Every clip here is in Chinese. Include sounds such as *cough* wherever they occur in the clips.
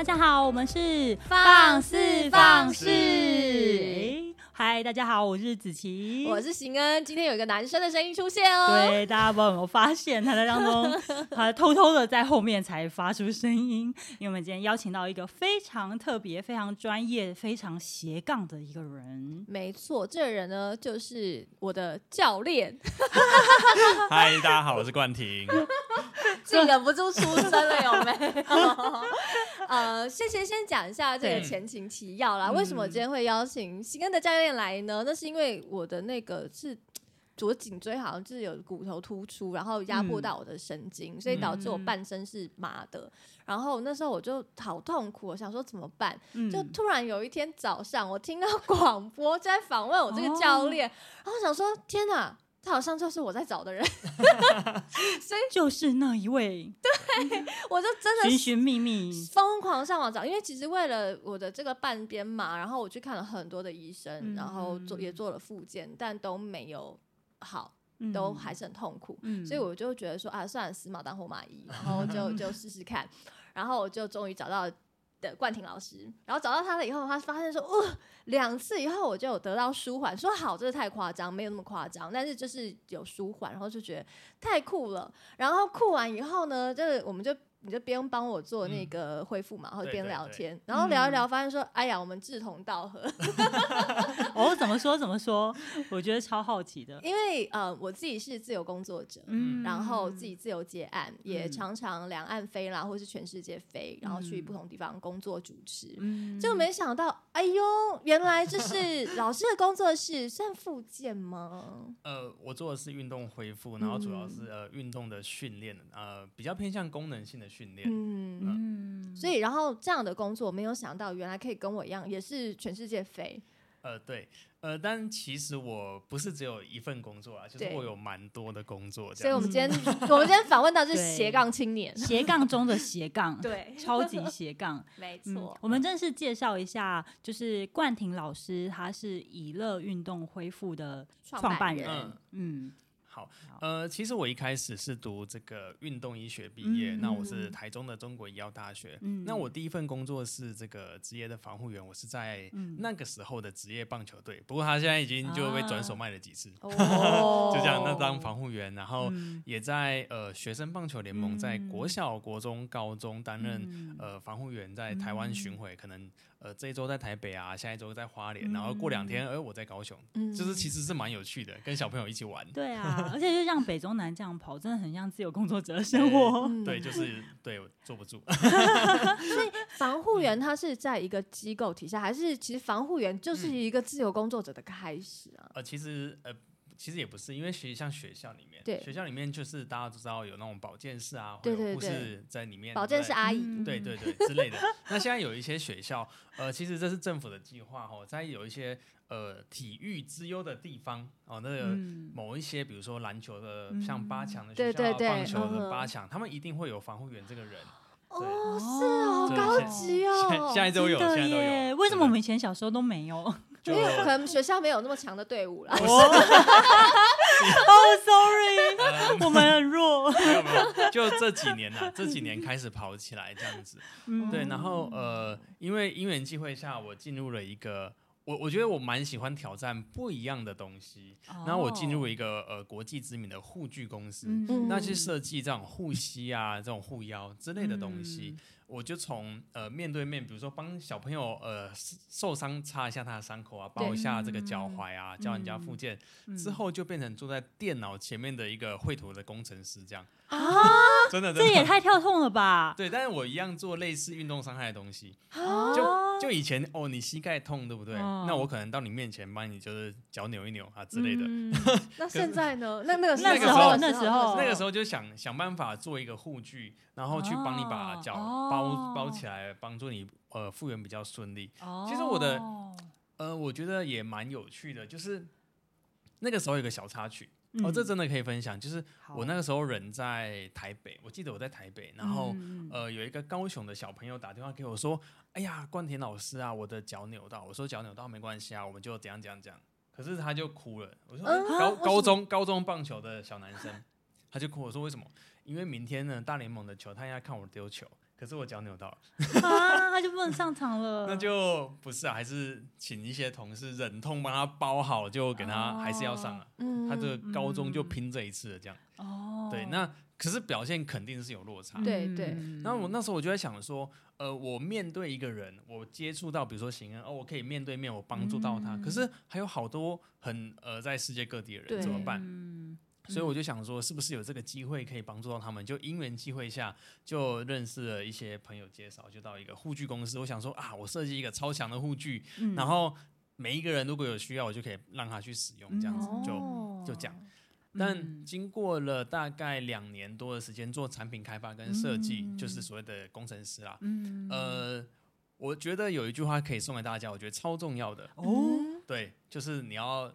大家好，我们是放肆放肆。嗨，大家好，我是子琪，我是邢恩。今天有一个男生的声音出现哦。对，大家不知道有没有发现，他在当中，*laughs* 他偷偷的在后面才发出声音。因为我们今天邀请到一个非常特别、非常专业、非常斜杠的一个人。没错，这个人呢，就是我的教练。*laughs* 嗨，大家好，我是冠廷。*laughs* 自己忍不住出声了，有没有？*laughs* 呃，先先先讲一下这个前情提要啦。为什么今天会邀请新恩的教练来呢？那是因为我的那个是左颈椎好像就是有骨头突出，然后压迫到我的神经，嗯、所以导致我半身是麻的。嗯、然后那时候我就好痛苦，我想说怎么办？嗯、就突然有一天早上，我听到广播在访问我这个教练，哦、然后我想说天哪！他好像就是我在找的人，*laughs* 所以 *laughs* 就是那一位。对，我就真的寻寻觅觅，疯狂上网找，因为其实为了我的这个半边嘛，然后我去看了很多的医生，嗯、然后做也做了复健，但都没有好，都还是很痛苦。嗯、所以我就觉得说啊，算了，死马当活马医，然后就 *laughs* 就试试看，然后我就终于找到。的冠廷老师，然后找到他了以后，他发现说，哦，两次以后我就有得到舒缓。说好，这个太夸张，没有那么夸张，但是就是有舒缓，然后就觉得太酷了。然后酷完以后呢，就是我们就。你就边帮我做那个恢复嘛，然后边聊天，然后聊一聊，发现说，哎呀，我们志同道合。*laughs* 哦，怎么说怎么说？我觉得超好奇的，因为呃，我自己是自由工作者，嗯，然后自己自由接案，也常常两岸飞啦，或是全世界飞，然后去不同地方工作主持，嗯，就没想到，哎呦，原来这是 *laughs* 老师的工作室，算复健吗？呃，我做的是运动恢复，然后主要是呃运动的训练，呃，比较偏向功能性的。训练，嗯。嗯，所以然后这样的工作，没有想到原来可以跟我一样，也是全世界飞。呃，对，呃，但其实我不是只有一份工作啊，就是我有蛮多的工作。所以我们今天，我们今天访问到是斜杠青年，*laughs* 斜杠中的斜杠，对，超级斜杠，*laughs* 没。错。我们正式介绍一下，就是冠廷老师，他是以乐运动恢复的创办人，嗯。好，呃，其实我一开始是读这个运动医学毕业，嗯、那我是台中的中国医药大学。嗯、那我第一份工作是这个职业的防护员，我是在那个时候的职业棒球队，不过他现在已经就被转手卖了几次，啊、*laughs* 就这样。那当防护员，然后也在呃学生棒球联盟，在国小、国中、高中担任呃防护员，在台湾巡回，可能。呃，这一周在台北啊，下一周在花莲，然后过两天，哎，我在高雄，就是其实是蛮有趣的，跟小朋友一起玩。对啊，*laughs* 而且就像北中南这样跑，真的很像自由工作者的生活。对，就是对，坐不住。*laughs* *laughs* 所以防护员他是在一个机构底下，还是其实防护员就是一个自由工作者的开始啊？呃，其实呃。其实也不是，因为其实像学校里面，对学校里面就是大家都知道有那种保健室啊，或者护士在里面，保健室阿姨，对对对之类的。那现在有一些学校，呃，其实这是政府的计划哦，在有一些呃体育之优的地方哦，那个某一些，比如说篮球的像八强的学校，棒球的八强，他们一定会有防护员这个人。哦，是哦，高级哦，现在都有，现在都有。为什么我们以前小时候都没有？因为可能学校没有那么强的队伍啦。哦，sorry，我们很弱。没有没有，就这几年呐，这几年开始跑起来这样子。对，然后呃，因为因缘际会下，我进入了一个我我觉得我蛮喜欢挑战不一样的东西。然后我进入一个呃国际知名的护具公司，那去设计这种护膝啊、这种护腰之类的东西。我就从呃面对面，比如说帮小朋友呃受伤擦一下他的伤口啊，包一下这个脚踝啊，教人家复健，之后就变成坐在电脑前面的一个绘图的工程师这样。啊，*laughs* 真的，这也太跳痛了吧？对，但是我一样做类似运动伤害的东西，就就以前哦，你膝盖痛对不对？那我可能到你面前帮你就是脚扭一扭啊之类的。*laughs* 那现在呢？那那个那个时候那时候那个时候就想想办法做一个护具，然后去帮你把脚包。包包起来，帮助你呃复原比较顺利。Oh. 其实我的呃，我觉得也蛮有趣的，就是那个时候有个小插曲，嗯、哦，这真的可以分享。就是我那个时候人在台北，我记得我在台北，然后、嗯、呃有一个高雄的小朋友打电话给我说：“哎呀，冠田老师啊，我的脚扭到。”我说：“脚扭到没关系啊，我们就怎样怎样怎样。”可是他就哭了。我说：“嗯、高高中高中棒球的小男生，他就哭。”我说：“为什么？因为明天呢大联盟的球，他应该看我丢球。”可是我脚扭到了啊，他就不能上场了。*laughs* 那就不是啊，还是请一些同事忍痛帮他包好，就给他还是要上啊。哦、他的高中就拼这一次了，这样。哦，对，那可是表现肯定是有落差。对对。然后我那时候我就在想说，呃，我面对一个人，我接触到，比如说行恩，哦，我可以面对面，我帮助到他。嗯、可是还有好多很呃在世界各地的人怎么办？嗯所以我就想说，是不是有这个机会可以帮助到他们？就因缘机会下，就认识了一些朋友介绍，就到一个护具公司。我想说啊，我设计一个超强的护具，嗯、然后每一个人如果有需要，我就可以让他去使用，这样子就就这样。但经过了大概两年多的时间做产品开发跟设计，嗯、就是所谓的工程师啦。嗯、呃，我觉得有一句话可以送给大家，我觉得超重要的哦，对，就是你要。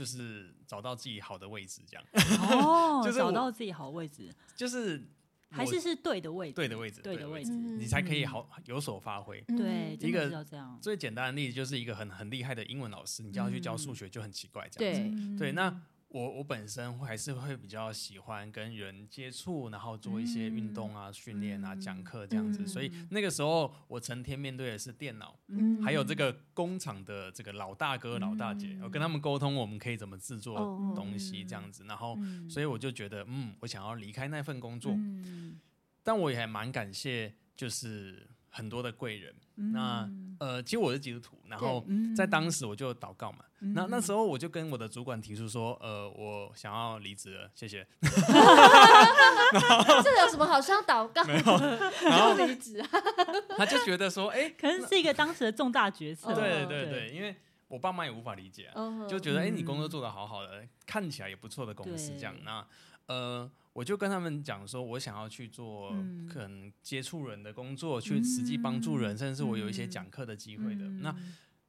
就是找到自己好的位置，这样哦，*laughs* 就是找到自己好位置，就是还是是对的位置，对的位置，对的位置，你才可以好有所发挥。对，一个最简单的例子就是一个很很厉害的英文老师，你叫他去教数学就很奇怪，这样子。对，那。我我本身还是会比较喜欢跟人接触，然后做一些运动啊、训练啊、讲课这样子。所以那个时候我成天面对的是电脑，还有这个工厂的这个老大哥、老大姐，我跟他们沟通，我们可以怎么制作东西这样子。然后，所以我就觉得，嗯，我想要离开那份工作，但我也还蛮感谢，就是。很多的贵人，那呃，其实我是基督徒，然后在当时我就祷告嘛，那那时候我就跟我的主管提出说，呃，我想要离职了，谢谢。*laughs* 这有什么好需要祷告？没有，然后离职啊？他就觉得说，哎，可能是一个当时的重大决策。对对对，因为我爸妈也无法理解，就觉得，哎，你工作做得好好的，看起来也不错的公司这样，那呃。我就跟他们讲说，我想要去做可能接触人的工作，嗯、去实际帮助人，嗯、甚至我有一些讲课的机会的。嗯、那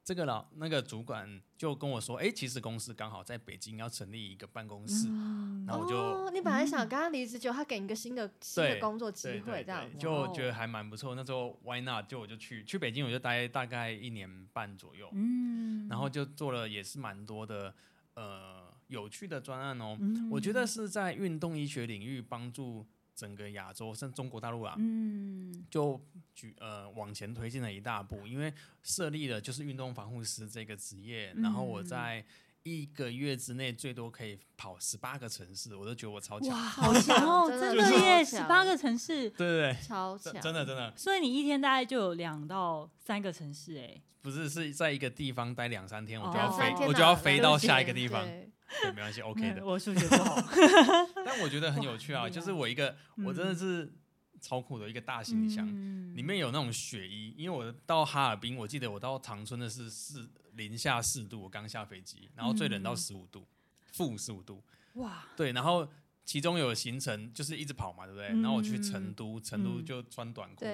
这个老那个主管就跟我说，哎、欸，其实公司刚好在北京要成立一个办公室，嗯、然后我就、哦、你本来想跟他离职，就他给你一个新的新的工作机会，这样就觉得还蛮不错。那时候 Why not？就我就去去北京，我就待大概一年半左右，嗯，然后就做了也是蛮多的，呃。有趣的专案哦，嗯、我觉得是在运动医学领域帮助整个亚洲，甚至中国大陆啊，嗯、就举呃往前推进了一大步，因为设立了就是运动防护师这个职业，嗯、然后我在一个月之内最多可以跑十八个城市，我都觉得我超强，哇，好强哦，*laughs* 真的耶，十八个城市，对对对，超强，真的真的，所以你一天大概就有两到三个城市，哎，不是是在一个地方待两三天，我就要飞，我就要飞到下一个地方。对，没关系，OK *laughs* 的。我数学不好，*laughs* 但我觉得很有趣啊。就是我一个，我真的是超酷的一个大行李箱，里面有那种雪衣。因为我到哈尔滨，我记得我到长春的是四零下四度，我刚下飞机，然后最冷到十五度，负十五度。哇，对，然后。其中有行程就是一直跑嘛，对不对？然后我去成都，成都就穿短裤，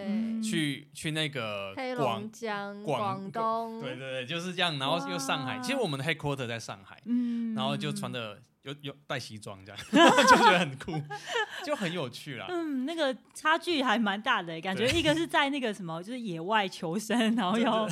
去去那个黑龙江、广东，对对对，就是这样。然后又上海，其实我们的 headquarter 在上海，然后就穿的有有带西装这样，*laughs* *laughs* 就觉得很酷，就很有趣啦。嗯，那个差距还蛮大的，感觉一个是在那个什么，就是野外求生，然后要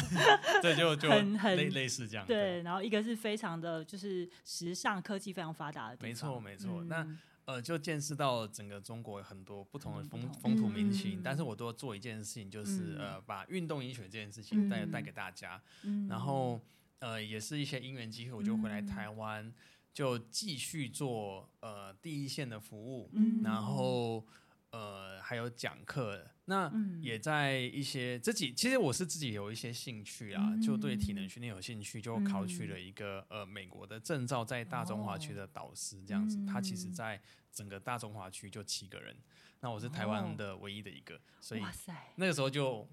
对，就就 *laughs* 很很类似这样。对，然后一个是非常的就是时尚科技非常发达的地方。没错没错，那。呃，就见识到整个中国很多不同的风风土民情，嗯、但是我都做一件事情，就是、嗯、呃，把运动医学这件事情带带给大家，嗯、然后呃，也是一些因缘机会，我就回来台湾，嗯、就继续做呃第一线的服务，嗯、然后。呃，还有讲课，那也在一些自己，其实我是自己有一些兴趣啊，就对体能训练有兴趣，就考取了一个呃美国的证照，在大中华区的导师这样子。他其实在整个大中华区就七个人，那我是台湾的唯一的一个，所以那个时候就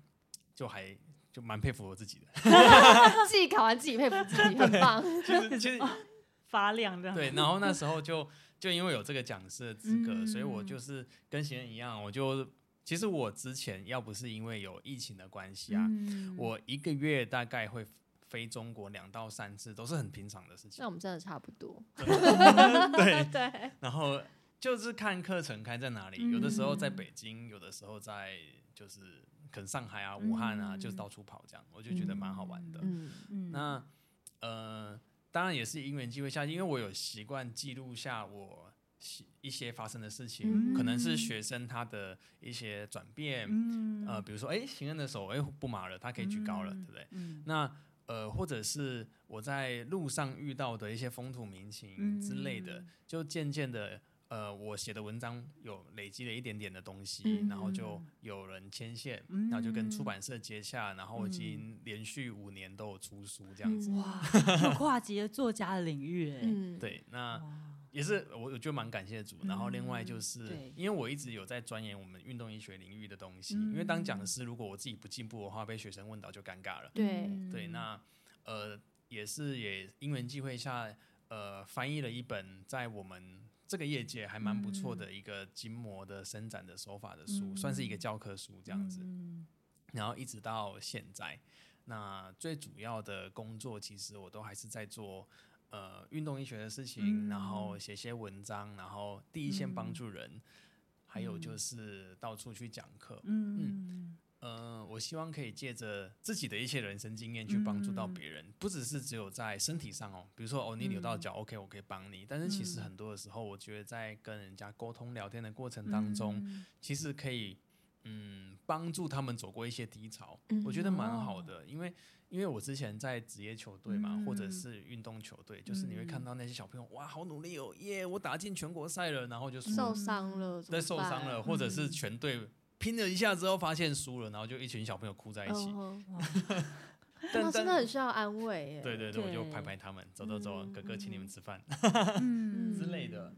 就还就蛮佩服我自己的 *laughs* *laughs* 自己考完自己佩服自己，很棒，就是其实 *laughs* 发亮这样。对，然后那时候就。就因为有这个讲师的资格，嗯、所以我就是跟行人一样，我就其实我之前要不是因为有疫情的关系啊，嗯、我一个月大概会飞中国两到三次，都是很平常的事情。那我们真的差不多。*laughs* 对 *laughs* 对。然后就是看课程开在哪里，嗯、有的时候在北京，有的时候在就是可能上海啊、武汉啊，嗯、就是到处跑这样，我就觉得蛮好玩的。嗯嗯。那呃。当然也是因缘机会下，因为我有习惯记录下我一些发生的事情，嗯、可能是学生他的一些转变，嗯、呃，比如说，哎，行人的手，哎，不麻了，他可以举高了，嗯、对不对？嗯、那呃，或者是我在路上遇到的一些风土民情之类的，嗯、就渐渐的。呃，我写的文章有累积了一点点的东西，嗯、然后就有人牵线，嗯、然后就跟出版社接洽，然后我已经连续五年都有出书这样子。哇，*laughs* 有跨级的作家的领域哎。嗯、对，那也是我我觉得蛮感谢主。然后另外就是，嗯、因为我一直有在钻研我们运动医学领域的东西，嗯、因为当讲师如果我自己不进步的话，被学生问到就尴尬了。对对，那呃也是也因缘际会下，呃翻译了一本在我们。这个业界还蛮不错的一个筋膜的伸展的手法的书，嗯、算是一个教科书这样子。嗯、然后一直到现在，那最主要的工作其实我都还是在做呃运动医学的事情，嗯、然后写些文章，然后第一线帮助人，嗯、还有就是到处去讲课。嗯。嗯呃，我希望可以借着自己的一些人生经验去帮助到别人，嗯、不只是只有在身体上哦，比如说哦，你扭到脚、嗯、，OK，我可以帮你。但是其实很多的时候，我觉得在跟人家沟通聊天的过程当中，嗯、其实可以嗯帮助他们走过一些低潮，嗯、我觉得蛮好的。哦、因为因为我之前在职业球队嘛，嗯、或者是运动球队，就是你会看到那些小朋友哇，好努力哦，耶，我打进全国赛了，然后就受伤了，对，受伤了，或者是全队。拼了一下之后发现输了，然后就一群小朋友哭在一起。他们 *laughs* 真的很需要安慰。对对对，我就拍拍他们，走走走，哥哥请你们吃饭 *laughs* 之类的。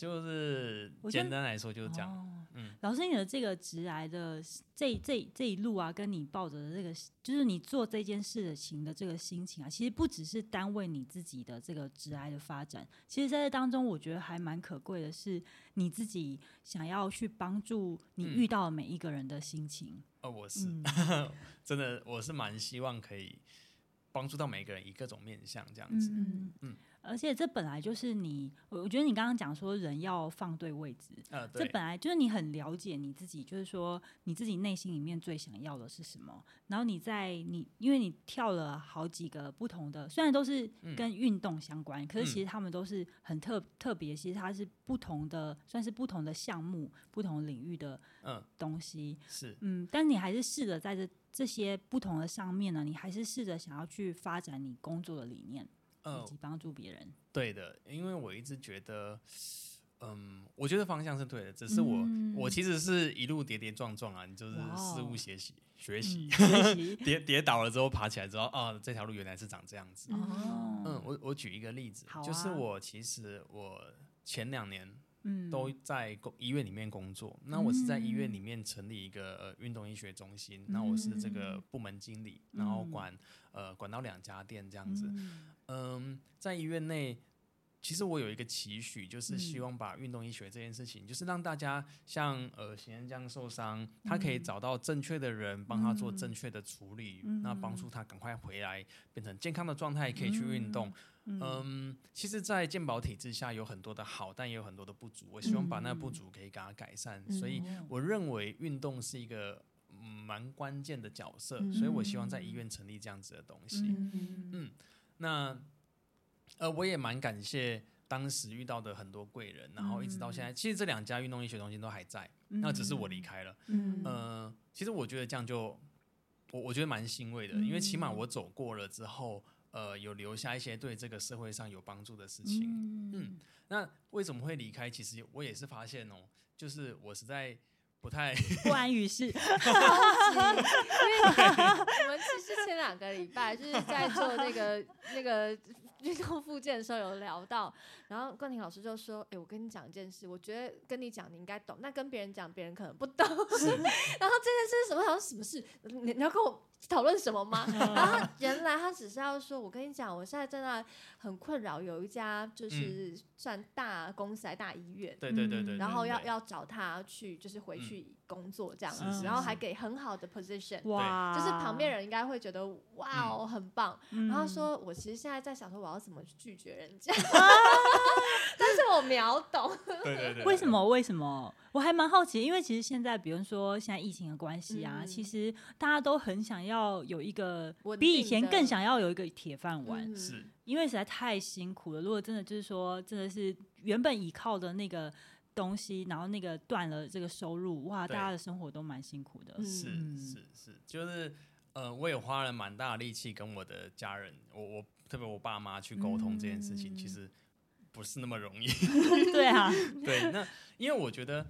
就是简单来说就是这样。嗯，老师，你的这个直癌的这这这一路啊，跟你抱着的这个，就是你做这件事情的这个心情啊，其实不只是单为你自己的这个直癌的发展，其实在这当中，我觉得还蛮可贵的是你自己想要去帮助你遇到的每一个人的心情。哦，我是 *laughs* 真的，我是蛮希望可以帮助到每一个人，以各种面向这样子。嗯嗯。而且这本来就是你，我觉得你刚刚讲说人要放对位置，呃、这本来就是你很了解你自己，就是说你自己内心里面最想要的是什么。然后你在你，因为你跳了好几个不同的，虽然都是跟运动相关，嗯、可是其实他们都是很特特别，其实它是不同的，算是不同的项目、不同领域的东西。嗯、是，嗯，但你还是试着在这这些不同的上面呢，你还是试着想要去发展你工作的理念。以及帮助别人、呃，对的，因为我一直觉得，嗯，我觉得方向是对的，只是我，嗯、我其实是一路跌跌撞撞啊，你就是事物学习，学习，*laughs* 跌跌倒了之后爬起来之后，啊，这条路原来是长这样子。哦、嗯，我我举一个例子，啊、就是我其实我前两年。嗯，都在公医院里面工作。那我是在医院里面成立一个呃运动医学中心，那我是这个部门经理，然后管呃管到两家店这样子。嗯，在医院内，其实我有一个期许，就是希望把运动医学这件事情，就是让大家像呃行人这样受伤，他可以找到正确的人帮他做正确的处理，那帮助他赶快回来变成健康的状态，可以去运动。嗯，其实，在健保体制下有很多的好，但也有很多的不足。我希望把那不足可以给他改善，所以我认为运动是一个蛮关键的角色，所以我希望在医院成立这样子的东西。嗯，那呃，我也蛮感谢当时遇到的很多贵人，然后一直到现在，其实这两家运动医学中心都还在，那只是我离开了。嗯，呃，其实我觉得这样就我我觉得蛮欣慰的，因为起码我走过了之后。呃，有留下一些对这个社会上有帮助的事情。嗯，嗯，那为什么会离开？其实我也是发现哦，就是我实在不太不安于世。*laughs* *laughs* *laughs* 前两个礼拜就是在做那个那个运动复健的时候有聊到，然后冠廷老师就说：“哎、欸，我跟你讲一件事，我觉得跟你讲你应该懂，那跟别人讲别人可能不懂。*laughs* ”然后这件事是什么？好像什么事？你你要跟我。讨论什么吗？*laughs* 然后原来他只是要说，我跟你讲，我现在真的很困扰，有一家就是算大公司还、大医院，对对对对，然后要要找他去，就是回去工作这样子，然后还给很好的 position，哇，就是旁边人应该会觉得哇哦很棒。然后说，我其实现在在想说，我要怎么去拒绝人家，*laughs* 但是我秒懂，对对对，为什么？为什么？我还蛮好奇，因为其实现在，比如说现在疫情的关系啊，其实大家都很想要。要有一个比以前更想要有一个铁饭碗，是因为实在太辛苦了。如果真的就是说，真的是原本依靠的那个东西，然后那个断了这个收入，哇，大家的生活都蛮辛苦的。是是是，就是呃，我也花了蛮大的力气跟我的家人，我我特别我爸妈去沟通这件事情，嗯、其实不是那么容易。*laughs* 对啊，*laughs* 对，那因为我觉得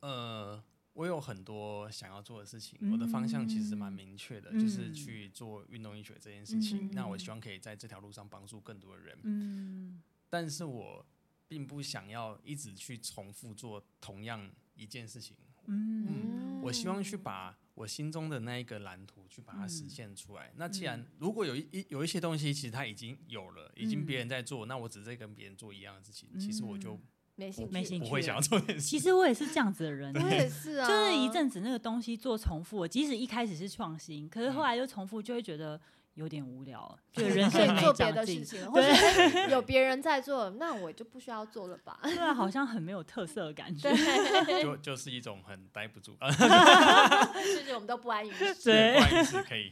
呃。我有很多想要做的事情，嗯、我的方向其实蛮明确的，嗯、就是去做运动医学这件事情。嗯、那我希望可以在这条路上帮助更多的人。嗯、但是我并不想要一直去重复做同样一件事情。嗯，嗯，我希望去把我心中的那一个蓝图去把它实现出来。嗯、那既然如果有一一有一些东西，其实它已经有了，已经别人在做，嗯、那我只是在跟别人做一样的事情，其实我就。没兴趣，没兴趣，不会想要做点事。其实我也是这样子的人，我也是啊。就是一阵子那个东西做重复，即使一开始是创新，可是后来又重复，就会觉得有点无聊，就人生做别的事情，或者有别人在做，那我就不需要做了吧？对啊，好像很没有特色的感觉，*laughs* 就就是一种很待不住，*laughs* 就是我们都不安于 *laughs* 室，对，不安于室可以。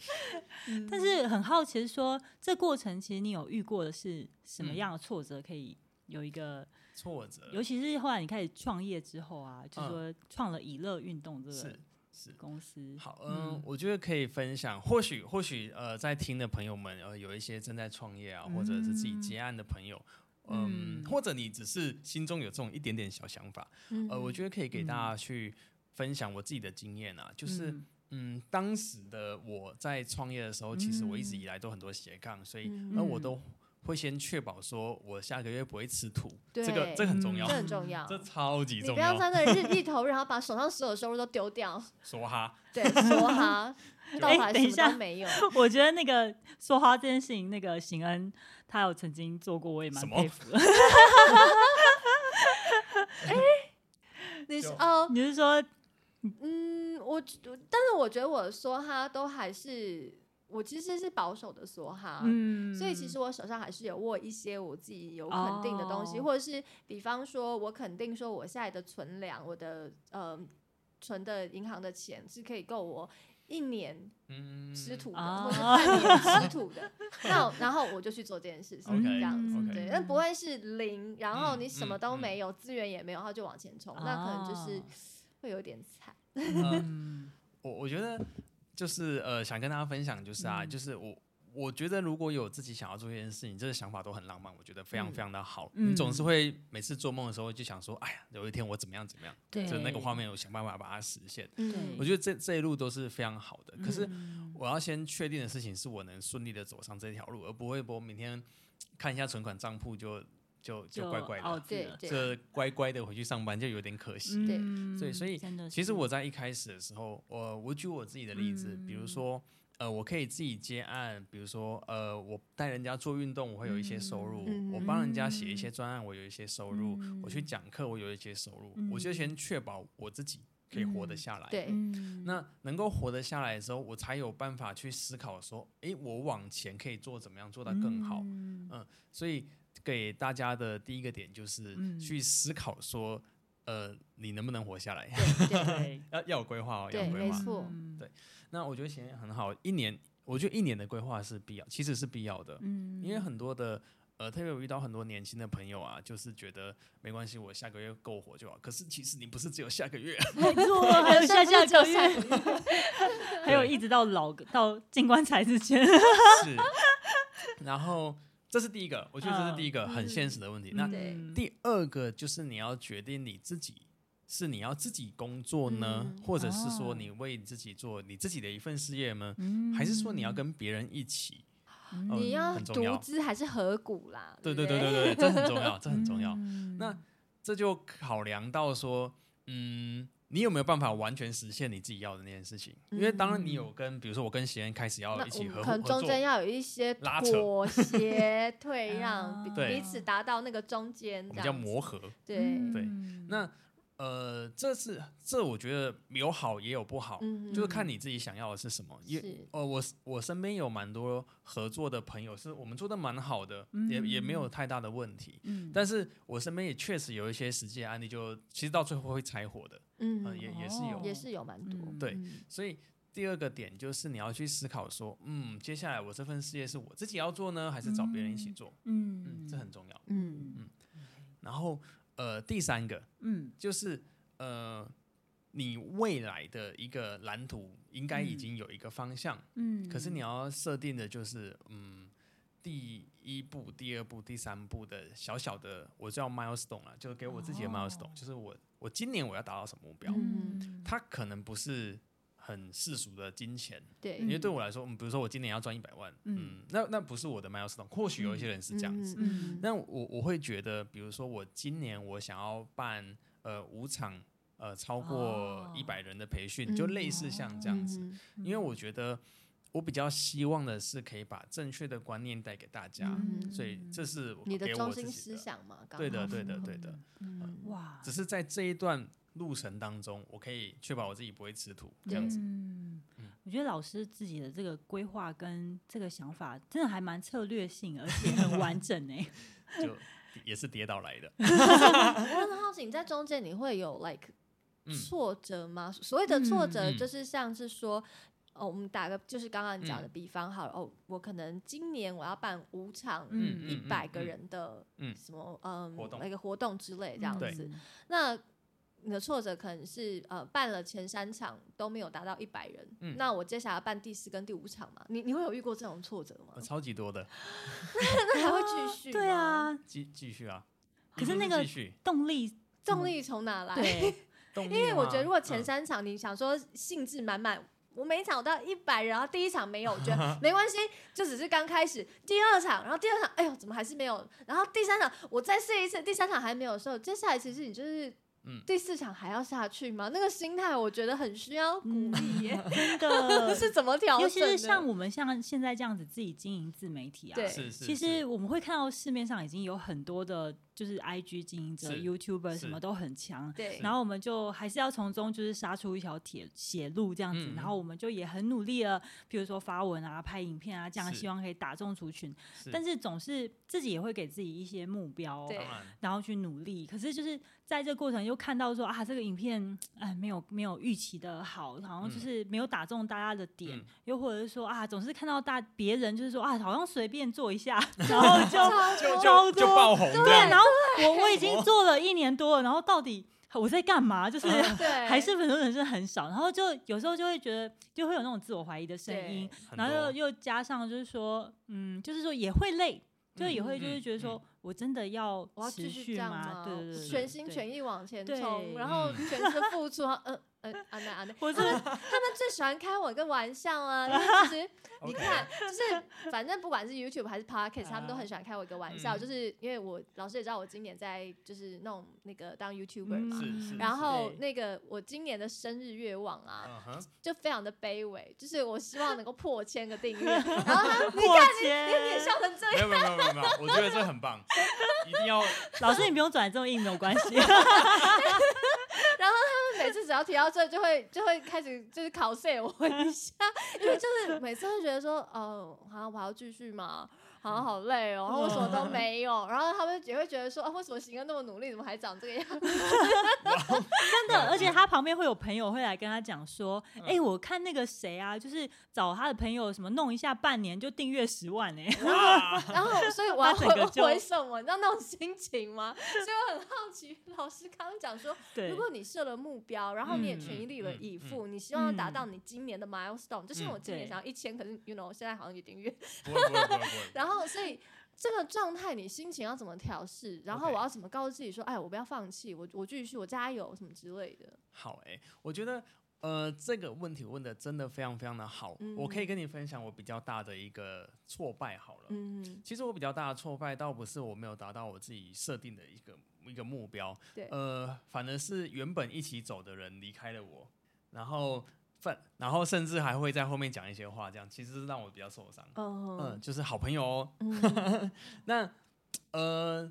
但是很好奇，说这过程其实你有遇过的是什么样的挫折？可以有一个。挫折，尤其是后来你开始创业之后啊，嗯、就是说创了以乐运动这个是是公司。好，嗯，嗯我觉得可以分享。或许或许呃，在听的朋友们，呃，有一些正在创业啊，或者是自己接案的朋友，嗯，嗯。或者你只是心中有这种一点点小想法，嗯、呃，我觉得可以给大家去分享我自己的经验啊，就是嗯，嗯，当时的我在创业的时候，其实我一直以来都很多斜杠，所以而我都。会先确保说，我下个月不会吃土，这个这很重要，这很重要，这超级重要。你不要在那日一头，然后把手上所有收入都丢掉。梭哈，对，梭哈，*laughs* 哎，等一下，没有。我觉得那个梭哈这件事情，那个邢恩他有曾经做过，我也蛮佩服的。*laughs* 哎，*laughs* 你是哦？你是说，嗯，我，但是我觉得我的梭哈都还是。我其实是保守的梭哈，嗯、所以其实我手上还是有握一些我自己有肯定的东西，哦、或者是比方说，我肯定说我现在的存粮，我的呃存的银行的钱是可以够我一年吃土的，嗯、或者半年吃 *laughs* 土的。那然后我就去做这件事情，okay, 这样子 okay. 对，但不会是零，然后你什么都没有，资、源也没有，然后就往前冲，哦、那可能就是会有点惨。*laughs* 嗯、*laughs* 我我觉得。就是呃，想跟大家分享，就是啊，嗯、就是我我觉得如果有自己想要做一件事情，这个想法都很浪漫，我觉得非常非常的好。嗯、你总是会每次做梦的时候就想说，哎呀，有一天我怎么样怎么样，对就那个画面，我想办法把它实现。对我觉得这这一路都是非常好的。可是我要先确定的事情是我能顺利的走上这条路，而不会我明天看一下存款账户就。就就乖乖的，哦、对，这乖乖的回去上班就有点可惜。对，所以所以其实我在一开始的时候，我我举我自己的例子，嗯、比如说呃，我可以自己接案，比如说呃，我带人家做运动，我会有一些收入；嗯、我帮人家写一些专案，我有一些收入；嗯、我去讲课，我有一些收入。嗯、我就先确保我自己可以活得下来。对，那能够活得下来的时候，我才有办法去思考说，诶，我往前可以做怎么样做到更好？嗯，嗯，所以。给大家的第一个点就是去思考说，呃，你能不能活下来？对，*laughs* 要要有规划哦，要有规划。没错，对。那我觉得现在很好，一年，我觉得一年的规划是必要，其实是必要的。嗯，因为很多的，呃，特别有遇到很多年轻的朋友啊，就是觉得没关系，我下个月够活就好。可是其实你不是只有下个月，*laughs* 没错，还有下下个月，*laughs* 还有一直到老到进棺材之前。是，然后。这是第一个，我觉得这是第一个很现实的问题。那第二个就是你要决定你自己是你要自己工作呢，或者是说你为自己做你自己的一份事业吗？还是说你要跟别人一起？你要独资还是合股啦？对对对对对，这很重要，这很重要。那这就考量到说，嗯。你有没有办法完全实现你自己要的那件事情？因为当然你有跟，比如说我跟贤恩开始要一起合，可能中间要有一些妥协、退让，*laughs* 彼此达到那个中间，比较磨合。对对，那。呃，这是这我觉得有好也有不好，嗯、就是看你自己想要的是什么。也呃，我我身边有蛮多合作的朋友，是我们做的蛮好的，嗯、也也没有太大的问题。嗯、但是我身边也确实有一些实际案例就，就其实到最后会拆伙的。嗯、呃，也也是有，也是有蛮多。对，所以第二个点就是你要去思考说，嗯，接下来我这份事业是我自己要做呢，还是找别人一起做？嗯嗯，这很重要。嗯嗯，然后呃，第三个，嗯，就是呃，你未来的一个蓝图应该已经有一个方向，嗯，可是你要设定的就是，嗯，第一步、第二步、第三步的小小的，我叫 milestone 啊，就给我自己的 milestone，就是我我今年我要达到什么目标？嗯，它可能不是。很世俗的金钱，对，因为对我来说，嗯，比如说我今年要赚一百万，嗯，那那不是我的 milestone，或许有一些人是这样子，嗯，那我我会觉得，比如说我今年我想要办呃五场呃超过一百人的培训，就类似像这样子，因为我觉得我比较希望的是可以把正确的观念带给大家，所以这是你的中心思想嘛，对的，对的，对的，嗯，哇，只是在这一段。路程当中，我可以确保我自己不会吃土，这样子。嗯，我觉得老师自己的这个规划跟这个想法，真的还蛮策略性，而且很完整哎。*laughs* 就也是跌倒来的。*laughs* 我很好奇，你在中间你会有 like 挫折吗？所谓的挫折，就是像是说，哦，我们打个就是刚刚你讲的比方好了，哦，我可能今年我要办五场，嗯，一百个人的，嗯，什么，嗯，那个活动之类这样子，那。你的挫折可能是呃办了前三场都没有达到一百人，嗯，那我接下来办第四跟第五场嘛，你你会有遇过这种挫折吗？超级多的，*laughs* 那还会继续？对啊，继继续啊。*laughs* 可是那个动力动力从哪来？对，*laughs* 因为我觉得如果前三场你想说兴致满满，我每一场都要一百人，然后第一场没有，我觉得没关系，就只是刚开始。第二场，然后第二场，哎呦，怎么还是没有？然后第三场我再试一次，第三场还没有的时候，接下来其实你就是。第四场还要下去吗？那个心态我觉得很需要鼓励耶，*laughs* 真的 *laughs* 是怎么调整？尤其是像我们像现在这样子自己经营自媒体啊，对，其实我们会看到市面上已经有很多的。就是 I G 经营者、YouTuber 什么都很强，对。然后我们就还是要从中就是杀出一条铁血路这样子，然后我们就也很努力了，比如说发文啊、拍影片啊，这样希望可以打中族群。但是总是自己也会给自己一些目标，对，然。后去努力。可是就是在这个过程又看到说啊，这个影片哎没有没有预期的好，好像就是没有打中大家的点，又或者是说啊，总是看到大别人就是说啊，好像随便做一下，*laughs* 然后就就就爆红，对，然后。我我已经 *laughs* 做了一年多了，然后到底我在干嘛？就是还是很多人是很少，然后就有时候就会觉得，就会有那种自我怀疑的声音，然后又又加上就是说，嗯，就是说也会累，就也会就是觉得说我真的要持续吗？对对对，全心全意往前冲，然 *laughs* 后全身付出，嗯。啊那啊那，我是 *laughs* 他们最喜欢开我一个玩笑啊！*laughs* 其实 *laughs* 你看，就是反正不管是 YouTube 还是 Podcast，他们都很喜欢开我一个玩笑，就是因为我老师也知道我今年在就是弄那个当 YouTuber 嘛，然后那个我今年的生日愿望啊，就非常的卑微，就是我希望能够破千个订阅。然后他，你看你你也笑成这样，没有没有没有没有，我觉得这很棒，一定要老师你不用转这么硬没有关系。然后他们每次只要提到这，就会就会开始就是考试我一下，因为就是每次会觉得说，哦，好，我还要继续嘛？好好累哦，然后我什么都没有，然后他们也会觉得说，啊，为什么行哥那么努力，怎么还长这个样子？*laughs* *laughs* 真的，而且他旁边会有朋友会来跟他讲说，哎、欸，我看那个谁啊，就是找他的朋友什么弄一下，半年就订阅十万哎、欸，*laughs* 然后所以我要回回什么？你知道那种心情吗？所以我很好奇，老师刚刚讲说，如果你设了目标，然后你也全力了以赴，嗯、你希望达到你今年的 milestone，、嗯、就是我今年想要一千，可是 you know 现在好像也订阅，然后。所以这个状态，你心情要怎么调试？然后我要怎么告诉自己说：“哎，我不要放弃，我我继续，我加油，什么之类的。”好，哎，我觉得呃，这个问题问的真的非常非常的好。嗯、我可以跟你分享我比较大的一个挫败。好了，嗯，其实我比较大的挫败，倒不是我没有达到我自己设定的一个一个目标，对，呃，反而是原本一起走的人离开了我，然后。然后甚至还会在后面讲一些话，这样其实是让我比较受伤。Oh. 嗯，就是好朋友哦。Mm. *laughs* 那呃，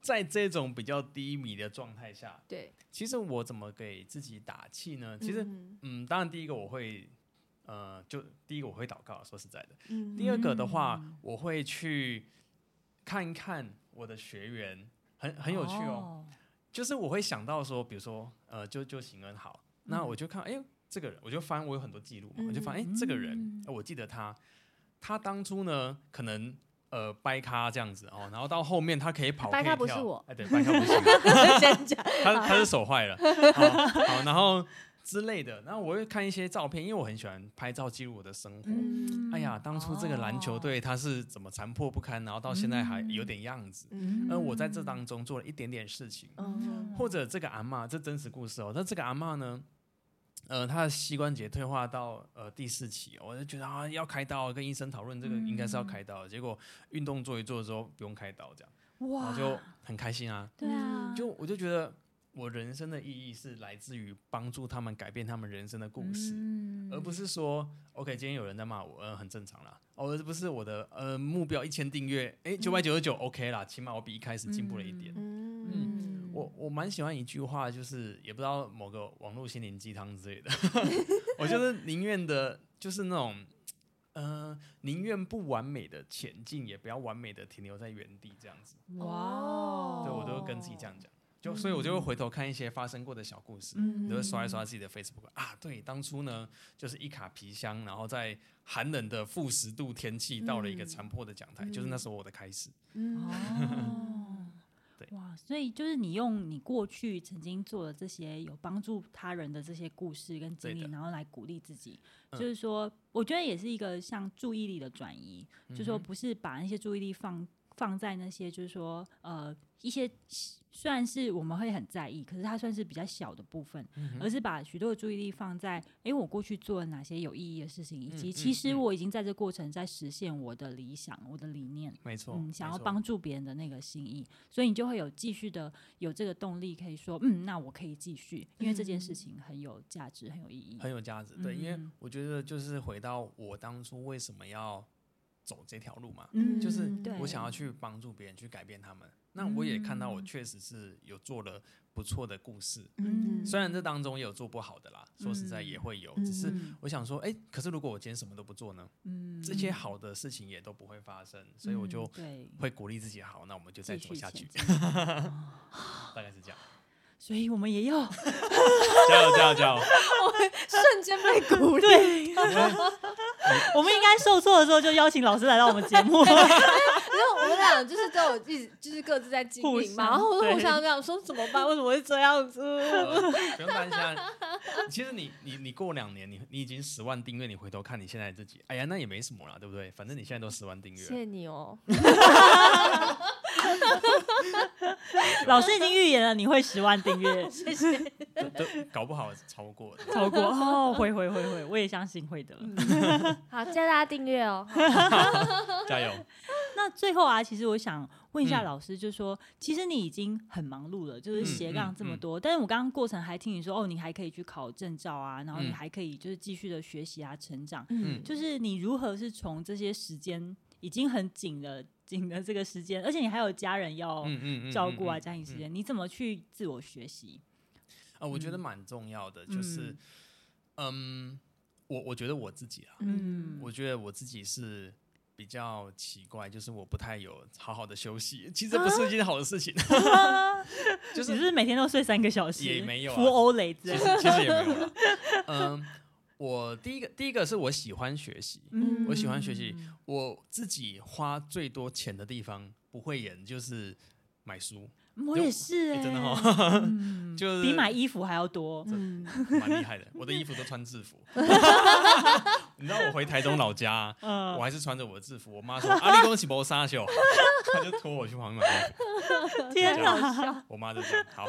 在这种比较低迷的状态下，对，其实我怎么给自己打气呢？其实，mm hmm. 嗯，当然第一个我会，呃，就第一个我会祷告，说实在的。Mm hmm. 第二个的话，我会去看一看我的学员，很很有趣哦。Oh. 就是我会想到说，比如说，呃，就就行恩好，那我就看，哎呦。这个人，我就翻我有很多记录嘛，我就发现哎，这个人，我记得他，他当初呢可能呃掰咖这样子哦，然后到后面他可以跑，掰咖不是我，哎对，掰咖不是，先讲，他他是手坏了，*laughs* 好，好然后。之类的，然后我会看一些照片，因为我很喜欢拍照记录我的生活。嗯、哎呀，当初这个篮球队他是怎么残破不堪，然后到现在还有点样子。嗯，而我在这当中做了一点点事情。嗯、或者这个阿嬷，这真实故事哦。那这个阿嬷呢，呃，他的膝关节退化到呃第四期，我就觉得啊要开刀，跟医生讨论这个应该是要开刀，结果运动做一做之后不用开刀，这样哇，就很开心啊。对啊，就我就觉得。我人生的意义是来自于帮助他们改变他们人生的故事，嗯、而不是说，OK，今天有人在骂我，嗯，很正常啦。哦，而不是我的呃目标一千订阅，哎，九百九十九，OK 啦，起码我比一开始进步了一点。嗯，嗯我我蛮喜欢一句话，就是也不知道某个网络心灵鸡汤之类的，*laughs* 我就是宁愿的，就是那种，呃，宁愿不完美的前进，也不要完美的停留在原地这样子。哇，对我都会跟自己这样讲。就所以，我就会回头看一些发生过的小故事，嗯、就会刷一刷自己的 Facebook 啊。对，当初呢，就是一卡皮箱，然后在寒冷的负十度天气，到了一个残破的讲台，嗯、就是那时候我的开始。嗯，*laughs* 哦，对，哇，所以就是你用你过去曾经做的这些有帮助他人的这些故事跟经历，然后来鼓励自己。嗯、就是说，我觉得也是一个像注意力的转移，嗯、就是说不是把那些注意力放放在那些，就是说呃一些。虽然是我们会很在意，可是它算是比较小的部分，嗯、而是把许多的注意力放在，哎，我过去做了哪些有意义的事情，以及其实我已经在这过程在实现我的理想、我的理念，没错，嗯，想要帮助别人的那个心意，所以你就会有继续的有这个动力，可以说，嗯，那我可以继续，因为这件事情很有价值，很有意义，很有价值，对，嗯、因为我觉得就是回到我当初为什么要走这条路嘛，嗯，就是我想要去帮助别人，去改变他们。那我也看到，我确实是有做了不错的故事。嗯，虽然这当中也有做不好的啦，说实在也会有。只是我想说，哎，可是如果我今天什么都不做呢？嗯，这些好的事情也都不会发生，所以我就会鼓励自己，好，那我们就再做下去。*laughs* *laughs* 大概是这样。所以我们也要加油加油加油！*laughs* 我瞬间被鼓励。我们应该受挫的时候就邀请老师来到我们节目。因为我们俩就是都有一直就是各自在经营嘛，然后互相这样说怎么办？为什么会这样子？不用担心，其实你你你过两年，你你已经十万订阅，你回头看你现在自己，哎呀，那也没什么啦，对不对？反正你现在都十万订阅。谢谢你哦。*laughs* 老师已经预言了你会十万订阅，*laughs* 谢谢。都搞不好超过，超过。哦，会会会会，我也相信会的。*laughs* 好，叫大家订阅哦，加油。那最后啊，其实我想问一下老师，就是说，其实你已经很忙碌了，就是斜杠这么多，但是我刚刚过程还听你说，哦，你还可以去考证照啊，然后你还可以就是继续的学习啊，成长，嗯，就是你如何是从这些时间已经很紧的紧的这个时间，而且你还有家人要照顾啊，家庭时间，你怎么去自我学习？啊，我觉得蛮重要的，就是，嗯，我我觉得我自己啊，嗯，我觉得我自己是。比较奇怪，就是我不太有好好的休息，其实不是一件好的事情。*laughs* 就是你是每天都睡三个小时，也没有敷欧雷子，其实其实也没有。嗯，我第一个第一个是我喜欢学习，嗯、我喜欢学习，我自己花最多钱的地方不会演，就是买书。我也是哎，真的哈，*laughs* 就是比买衣服还要多，蛮厉害的。我的衣服都穿制服，*laughs* 你知道我回台中老家，我还是穿着我的制服。我妈说：“阿力恭喜博沙秀。”她就拖我去旁边买衣服。天哪！我妈就这样。好，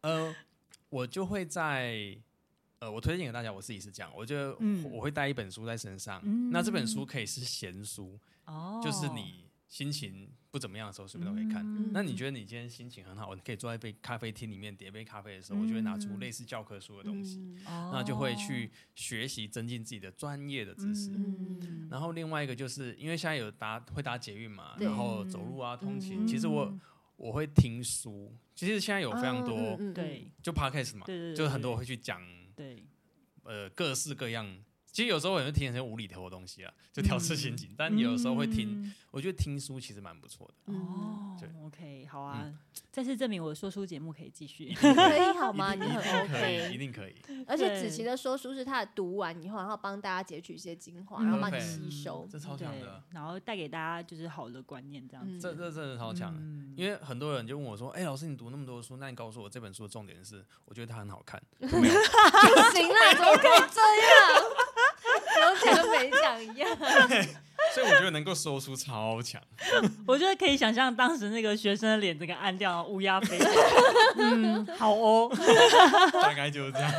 呃，我就会在呃，我推荐给大家，我自己是这样，我觉得我会带一本书在身上。那这本书可以是闲书，就是你心情。不怎么样的时候，随便都可以看。嗯、那你觉得你今天心情很好，你可以坐在一杯咖啡厅里面点一杯咖啡的时候，嗯、我就会拿出类似教科书的东西，嗯、那就会去学习增进自己的专业的知识。嗯、然后另外一个就是因为现在有搭会搭捷运嘛，然后走路啊通勤，嗯、其实我我会听书。其实现在有非常多对，就 podcast 嘛，就是很多我会去讲对，呃各式各样。其实有时候我也会听一些无厘头的东西啊，就调适心情。但有时候会听，我觉得听书其实蛮不错的。哦，对，OK，好啊。再次证明我的说书节目可以继续，可以好吗？*laughs* 你很 OK，一定可以。而且子琪的说书是他读完以后，然后帮大家截取一些精华，然后帮你吸收，这超强的。然后带给大家就是好的观念，这样子。这这真的超强，因为很多人就问我说：“哎，老师，你读那么多书，那你告诉我这本书的重点是？”我觉得它很好看。*laughs* 不行了，怎么可以这样？跟没讲一样。*laughs* 所以我觉得能够说出超强，*laughs* 我觉得可以想象当时那个学生的脸这个暗掉，乌鸦飞。*laughs* 嗯，好哦，大概就是这样。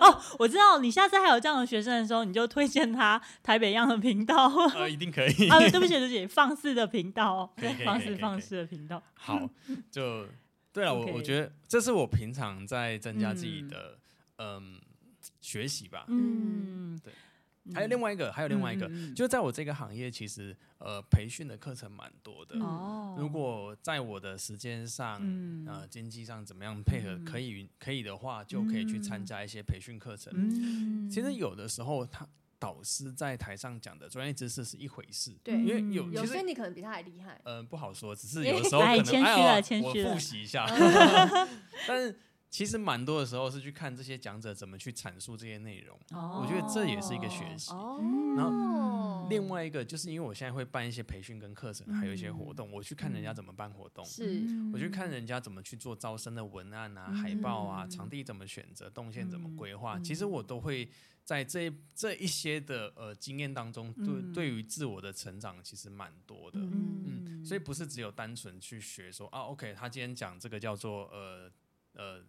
哦，我知道你下次还有这样的学生的时候，你就推荐他台北样的频道。呃，一定可以。啊，对不起，对不起，放肆的频道，放肆放肆的频道。好，就对了，我我觉得这是我平常在增加自己的嗯学习吧。嗯，对。还有另外一个，还有另外一个，嗯、就在我这个行业，其实呃，培训的课程蛮多的。哦、如果在我的时间上，嗯、呃，经济上怎么样配合，可以可以的话，就可以去参加一些培训课程。嗯、其实有的时候，他导师在台上讲的专业知识是一回事，对，因为有有些你可能比他还厉害。嗯、呃，不好说，只是 *laughs* 有的时候可能谦虚了，谦虚了，我复习一下。*laughs* *laughs* 但是。其实蛮多的时候是去看这些讲者怎么去阐述这些内容，我觉得这也是一个学习。然后另外一个就是因为我现在会办一些培训跟课程，还有一些活动，我去看人家怎么办活动，是，我去看人家怎么去做招生的文案啊、海报啊、场地怎么选择、动线怎么规划，其实我都会在这这一些的呃经验当中，对对于自我的成长其实蛮多的，嗯，所以不是只有单纯去学说啊，OK，他今天讲这个叫做呃呃。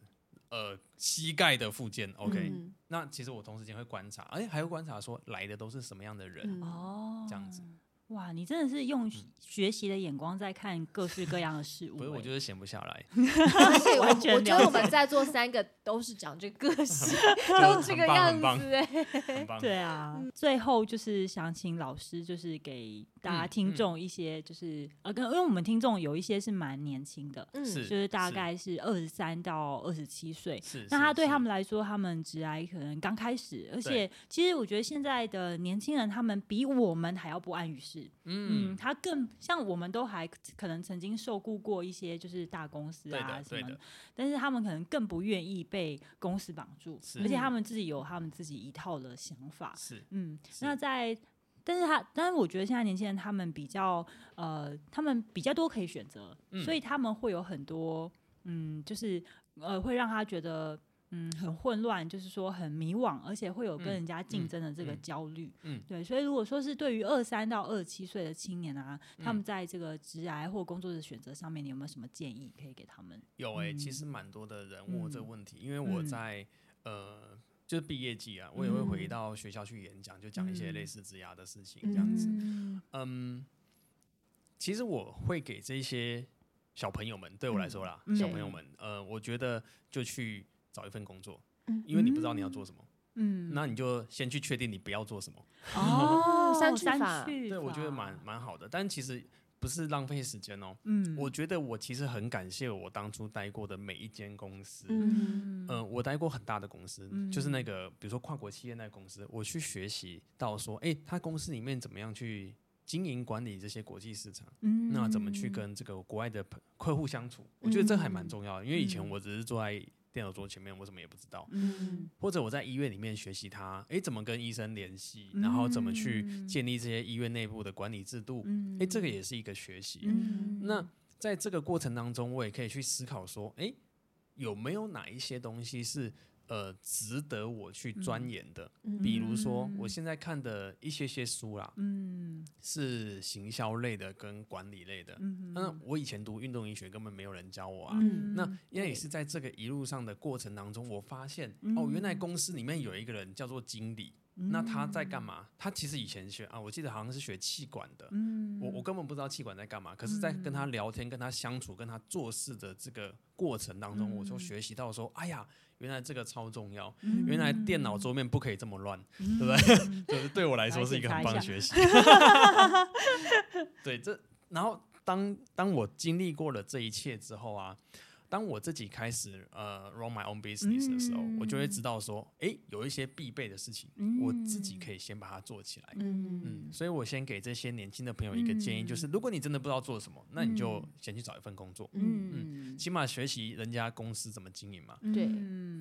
呃，膝盖的附件，OK，嗯，那其实我同时间会观察，哎，还会观察说来的都是什么样的人，哦，这样子。哇，你真的是用学习的眼光在看各式各样的事物。不是，我就是闲不下来。*laughs* 我觉得我们在座三个都是讲这个 *laughs* 性，都这个样子哎。对啊，最后就是想请老师，就是给大家听众一些，就是呃，跟因为我们听众有一些是蛮年轻的，嗯，就是大概是二十三到二十七岁。是。那他对他们来说，他们职来可能刚开始，而且其实我觉得现在的年轻人，他们比我们还要不安于世。嗯，他更像我们都还可能曾经受雇过一些就是大公司啊什么的，但是他们可能更不愿意被公司绑住，而且他们自己有他们自己一套的想法。是，嗯，那在，但是他，但是我觉得现在年轻人他们比较呃，他们比较多可以选择，所以他们会有很多嗯，就是呃，会让他觉得。嗯，很混乱，就是说很迷惘，而且会有跟人家竞争的这个焦虑。嗯，嗯嗯对，所以如果说是对于二三到二十七岁的青年啊，嗯、他们在这个职涯或工作的选择上面，你有没有什么建议可以给他们？有诶、其实蛮多的人问我这个问题，嗯、因为我在、嗯、呃，就是毕业季啊，我也会回到学校去演讲，就讲一些类似职涯的事情这样子。嗯，嗯，其实我会给这些小朋友们，对我来说啦，嗯、小朋友们，呃，我觉得就去。找一份工作，因为你不知道你要做什么，嗯，那你就先去确定你不要做什么。哦，*laughs* 三去法，对，我觉得蛮蛮好的，但其实不是浪费时间哦。嗯，我觉得我其实很感谢我当初待过的每一间公司。嗯嗯，我待过很大的公司，就是那个比如说跨国企业那个公司，我去学习到说，哎，他公司里面怎么样去经营管理这些国际市场，嗯，那怎么去跟这个国外的客户相处？我觉得这还蛮重要的，因为以前我只是坐在。电脑桌前面，我什么也不知道。嗯，或者我在医院里面学习他，诶、欸，怎么跟医生联系，然后怎么去建立这些医院内部的管理制度，诶、这个也是一个学习。嗯，那在这个过程当中，我也可以去思考说，诶、欸，有没有哪一些东西是。呃，值得我去钻研的，嗯、比如说我现在看的一些些书啦，嗯，是行销类的跟管理类的。嗯，那我以前读运动医学根本没有人教我啊。嗯，那因为也是在这个一路上的过程当中，我发现、嗯、哦，原来公司里面有一个人叫做经理。那他在干嘛？他其实以前学啊，我记得好像是学气管的。嗯，我我根本不知道气管在干嘛。可是，在跟他聊天、跟他相处、跟他做事的这个过程当中，我就学习到说：哎呀，原来这个超重要。原来电脑桌面不可以这么乱，对不对？*laughs* 就是对我来说是一个很棒的学习。*laughs* 对，这然后当当我经历过了这一切之后啊。当我自己开始呃 run my own business 的时候，嗯、我就会知道说，哎、欸，有一些必备的事情，嗯、我自己可以先把它做起来。嗯嗯，所以我先给这些年轻的朋友一个建议，就是如果你真的不知道做什么，那你就先去找一份工作。嗯嗯，起码学习人家公司怎么经营嘛。对，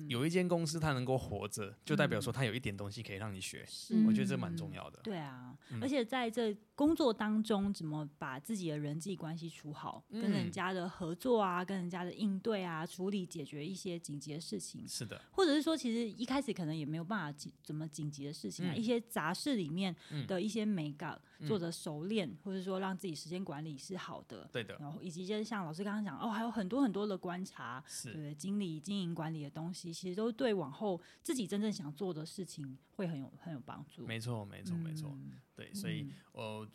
有一间公司它能够活着，就代表说它有一点东西可以让你学。我觉得这蛮重要的。对啊，而且在这工作当中，怎么把自己的人际关系处好，跟人家的合作啊，跟人家的应对啊，处理解决一些紧急的事情，是的，或者是说，其实一开始可能也没有办法怎么紧急的事情啊，嗯、一些杂事里面的一些美感，嗯、做的熟练，或者说让自己时间管理是好的，对的，然后以及就是像老师刚刚讲哦，还有很多很多的观察，是。对经理经营管理的东西，其实都对往后自己真正想做的事情会很有很有帮助。没错，没错，没错，对，所以我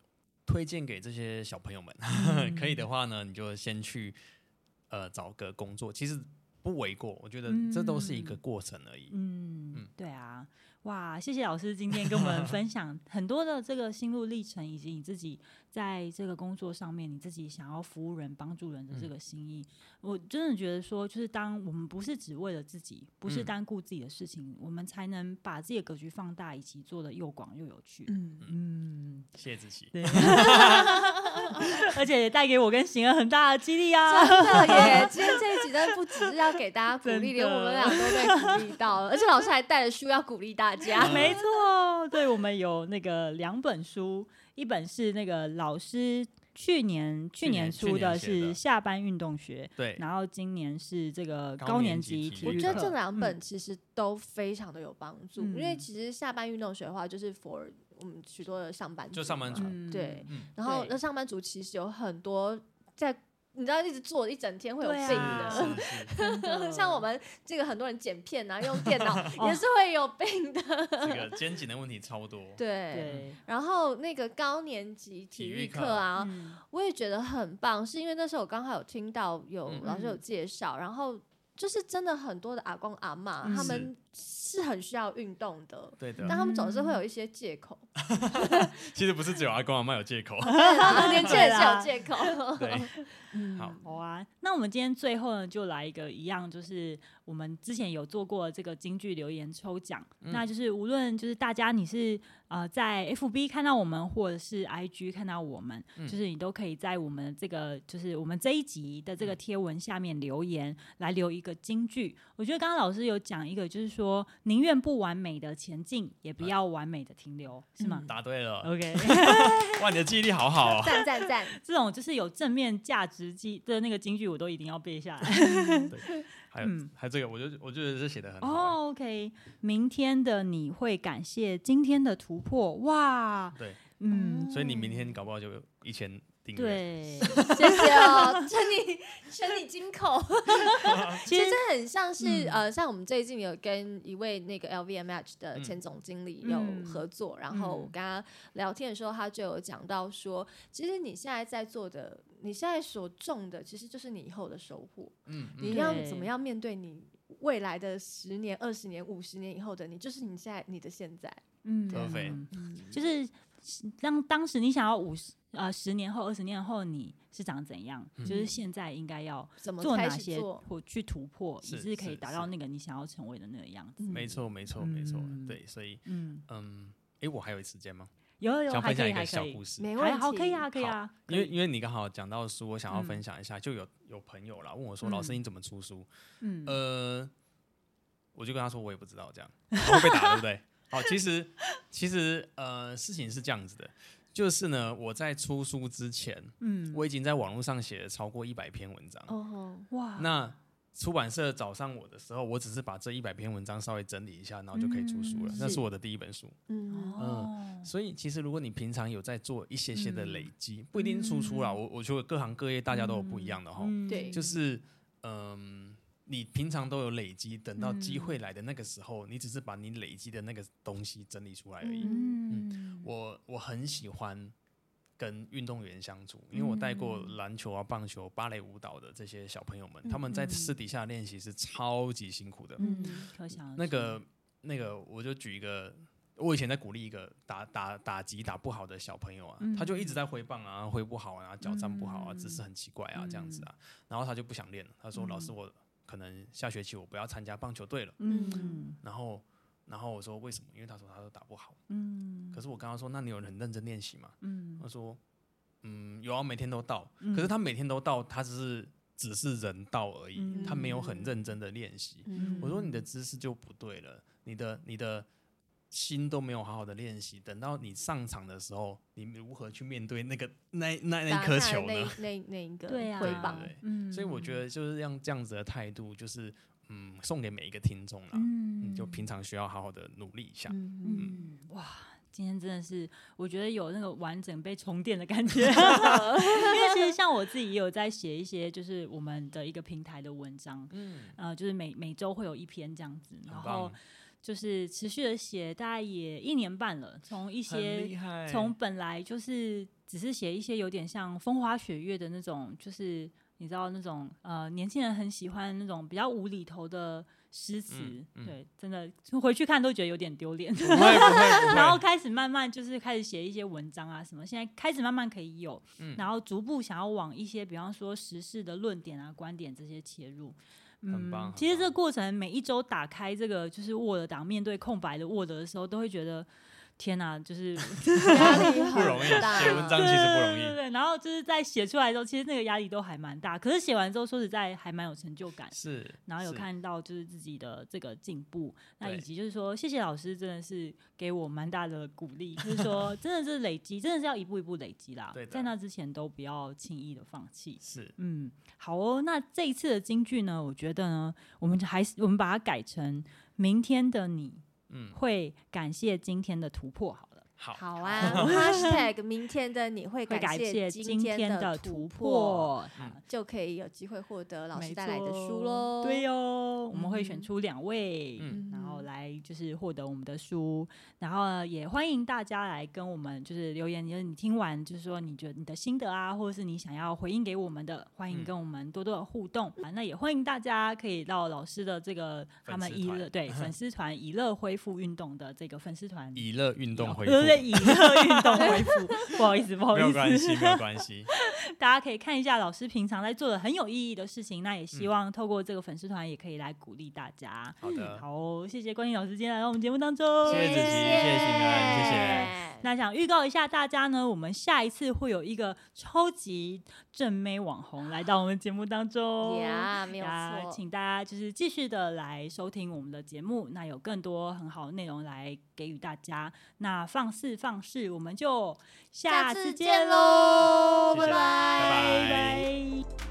推荐给这些小朋友们，嗯、*laughs* 可以的话呢，你就先去。呃，找个工作其实不为过，我觉得这都是一个过程而已。嗯，嗯对啊，哇，谢谢老师今天跟我们分享很多的这个心路历程，以及你自己在这个工作上面，你自己想要服务人、帮助人的这个心意。嗯、我真的觉得说，就是当我们不是只为了自己，不是单顾自己的事情，嗯、我们才能把自己的格局放大，以及做的又广又有趣。嗯嗯，嗯谢谢子琪。*laughs* *laughs* 对 *laughs* 而且也带给我跟行儿很大的激励啊！真的耶！*laughs* 今天这一集真的不只是要给大家鼓励，连我们俩都被鼓励到了。而且老师还带了书要鼓励大家。*laughs* 没错，对，我们有那个两本书，一本是那个老师去年去年出的是下班运动学，对，然后今年是这个高年级体育课。我觉得这两本其实都非常的有帮助，嗯、因为其实下班运动学的话就是 for 我们许多的上班族，就上班族，对，然后那上班族其实有很多在，你知道一直坐一整天会有病 *laughs* 的，像我们这个很多人剪片啊，用电脑也是会有病的，这个肩颈的问题超多。对，然后那个高年级体育课啊，我也觉得很棒，是因为那时候我刚好有听到有老师有介绍，然后。就是真的很多的阿公阿妈，嗯、他们是。很需要运动的，对的，但他们总是会有一些借口。*laughs* 其实不是只有阿公阿妈有借口，年轻人是有借口。*laughs* 对，嗯，好，好啊。那我们今天最后呢，就来一个一样，就是我们之前有做过这个京剧留言抽奖，嗯、那就是无论就是大家你是。呃，在 FB 看到我们，或者是 IG 看到我们，嗯、就是你都可以在我们这个，就是我们这一集的这个贴文下面留言，嗯、来留一个京剧。我觉得刚刚老师有讲一个，就是说宁愿不完美的前进，也不要完美的停留，啊、是吗？答对了，OK。*laughs* 哇，你的记忆力好好哦！赞赞赞！*laughs* 这种就是有正面价值记的那个金句，我都一定要背下来。对 *laughs* 还有，嗯、还有这个，我就我觉得这写的很好。哦，OK，明天的你会感谢今天的突破，哇！对，嗯，所以你明天搞不好就有一千。对，*laughs* 谢谢哦，称你称你金口。*laughs* 其实这很像是、嗯、呃，像我们最近有跟一位那个 LVMH 的前总经理有合作，嗯、然后我跟他聊天的时候，他就有讲到说，其实你现在在做的，你现在所种的，其实就是你以后的收获。嗯，你要怎么样面对你未来的十年、二十年、五十年以后的你，就是你现在你的现在。嗯，对嗯，就是让当时你想要五十。呃，十年后、二十年后你是长怎样？嗯、就是现在应该要做哪些或去突破，你是可以达到那个你想要成为的那个样子。没错，没错，没错。对，所以，嗯嗯，哎，我还有时间吗？有有，想分享一个小故事，没问题，好，可以啊，可以啊。因为因为你刚好讲到书，我想要分享一下，就有有朋友啦问我说：“老师，你怎么出书？”嗯，呃，我就跟他说：“我也不知道，这样会被打，对不对？”好，其实其实呃，事情是这样子的。就是呢，我在出书之前，嗯，我已经在网络上写了超过一百篇文章。哦，哇！那出版社找上我的时候，我只是把这一百篇文章稍微整理一下，然后就可以出书了。嗯、那是我的第一本书。嗯，嗯，所以其实如果你平常有在做一些些的累积，嗯、不一定出书了。我我觉得各行各业大家都有不一样的哈。对、嗯，就是嗯。你平常都有累积，等到机会来的那个时候，嗯、你只是把你累积的那个东西整理出来而已。嗯，嗯，我我很喜欢跟运动员相处，因为我带过篮球啊、棒球、芭蕾舞蹈的这些小朋友们，嗯、他们在私底下练习是超级辛苦的。嗯，那个那个，我就举一个。我以前在鼓励一个打打打击打不好的小朋友啊，嗯、他就一直在挥棒啊，挥不好啊，脚站不好啊，姿势、嗯、很奇怪啊，这样子啊，然后他就不想练了。他说：“嗯、老师，我可能下学期我不要参加棒球队了。”嗯，然后然后我说：“为什么？”因为他说他都打不好。嗯，可是我刚刚说：“那你有很认真练习吗？”嗯，他说：“嗯，有啊，每天都到。嗯、可是他每天都到，他只是只是人到而已，嗯、他没有很认真的练习。嗯、我说：“你的姿势就不对了，你的你的。”心都没有好好的练习，等到你上场的时候，你如何去面对那个那那那颗球呢？那 *laughs* 那，那一个对啊，对，嗯，所以我觉得就是让这样子的态度，就是嗯，送给每一个听众了，嗯，就平常需要好好的努力一下，嗯，嗯。哇，今天真的是我觉得有那个完整被充电的感觉，*laughs* 因为其实像我自己也有在写一些就是我们的一个平台的文章，嗯，呃，就是每每周会有一篇这样子，然后。就是持续的写，大概也一年半了。从一些从本来就是只是写一些有点像风花雪月的那种，就是你知道那种呃年轻人很喜欢那种比较无厘头的诗词，嗯嗯、对，真的回去看都觉得有点丢脸。*laughs* 然后开始慢慢就是开始写一些文章啊什么，现在开始慢慢可以有，嗯、然后逐步想要往一些比方说时事的论点啊、观点这些切入。很棒，其实这个过程每一周打开这个就是 Word 档，面对空白的 Word 的时候，都会觉得。天呐、啊，就是 *laughs* 压力不容易，写文章其实不容易。对对对，然后就是在写出来的时候，其实那个压力都还蛮大。可是写完之后，说实在还蛮有成就感。是，然后有看到就是自己的这个进步，那以及就是说，谢谢老师，真的是给我蛮大的鼓励。就是说，真的是累积，真的是要一步一步累积啦。对，在那之前都不要轻易的放弃。是，嗯，好哦。那这一次的京剧呢，我觉得呢，我们还是我们把它改成明天的你。嗯，会感谢今天的突破，好，好，好啊。*laughs* Hashtag 明天的你会感谢今天的突破，就可以有机会获得老师带来的书喽。对哦，我们会选出两位，然后来就是获得我们的书。然后，也欢迎大家来跟我们就是留言，就是你听完就是说你觉得你的心得啊，或者是你想要回应给我们的，欢迎跟我们多多的互动啊。那也欢迎大家可以到老师的这个他们以乐对粉丝团以乐恢复运动的这个粉丝团以乐运动恢复，以热运动恢复，*laughs* 不好意思，不好意思，没有关系，没有关系。*laughs* 大家可以看一下老师平常在做的很有意义的事情，那也希望透过这个粉丝团也可以来鼓励大家。好的，好，谢谢关心老师今天来到我们节目当中，谢谢子琪。谢谢心安，谢谢。那想预告一下大家呢，我们下一次会有一个超级正妹网红来到我们节目当中，呀，没有错，请大家就是继续的来收听我们的节目，那有更多很好的内容来给予大家。那放肆放肆，我们就下次见喽，拜拜。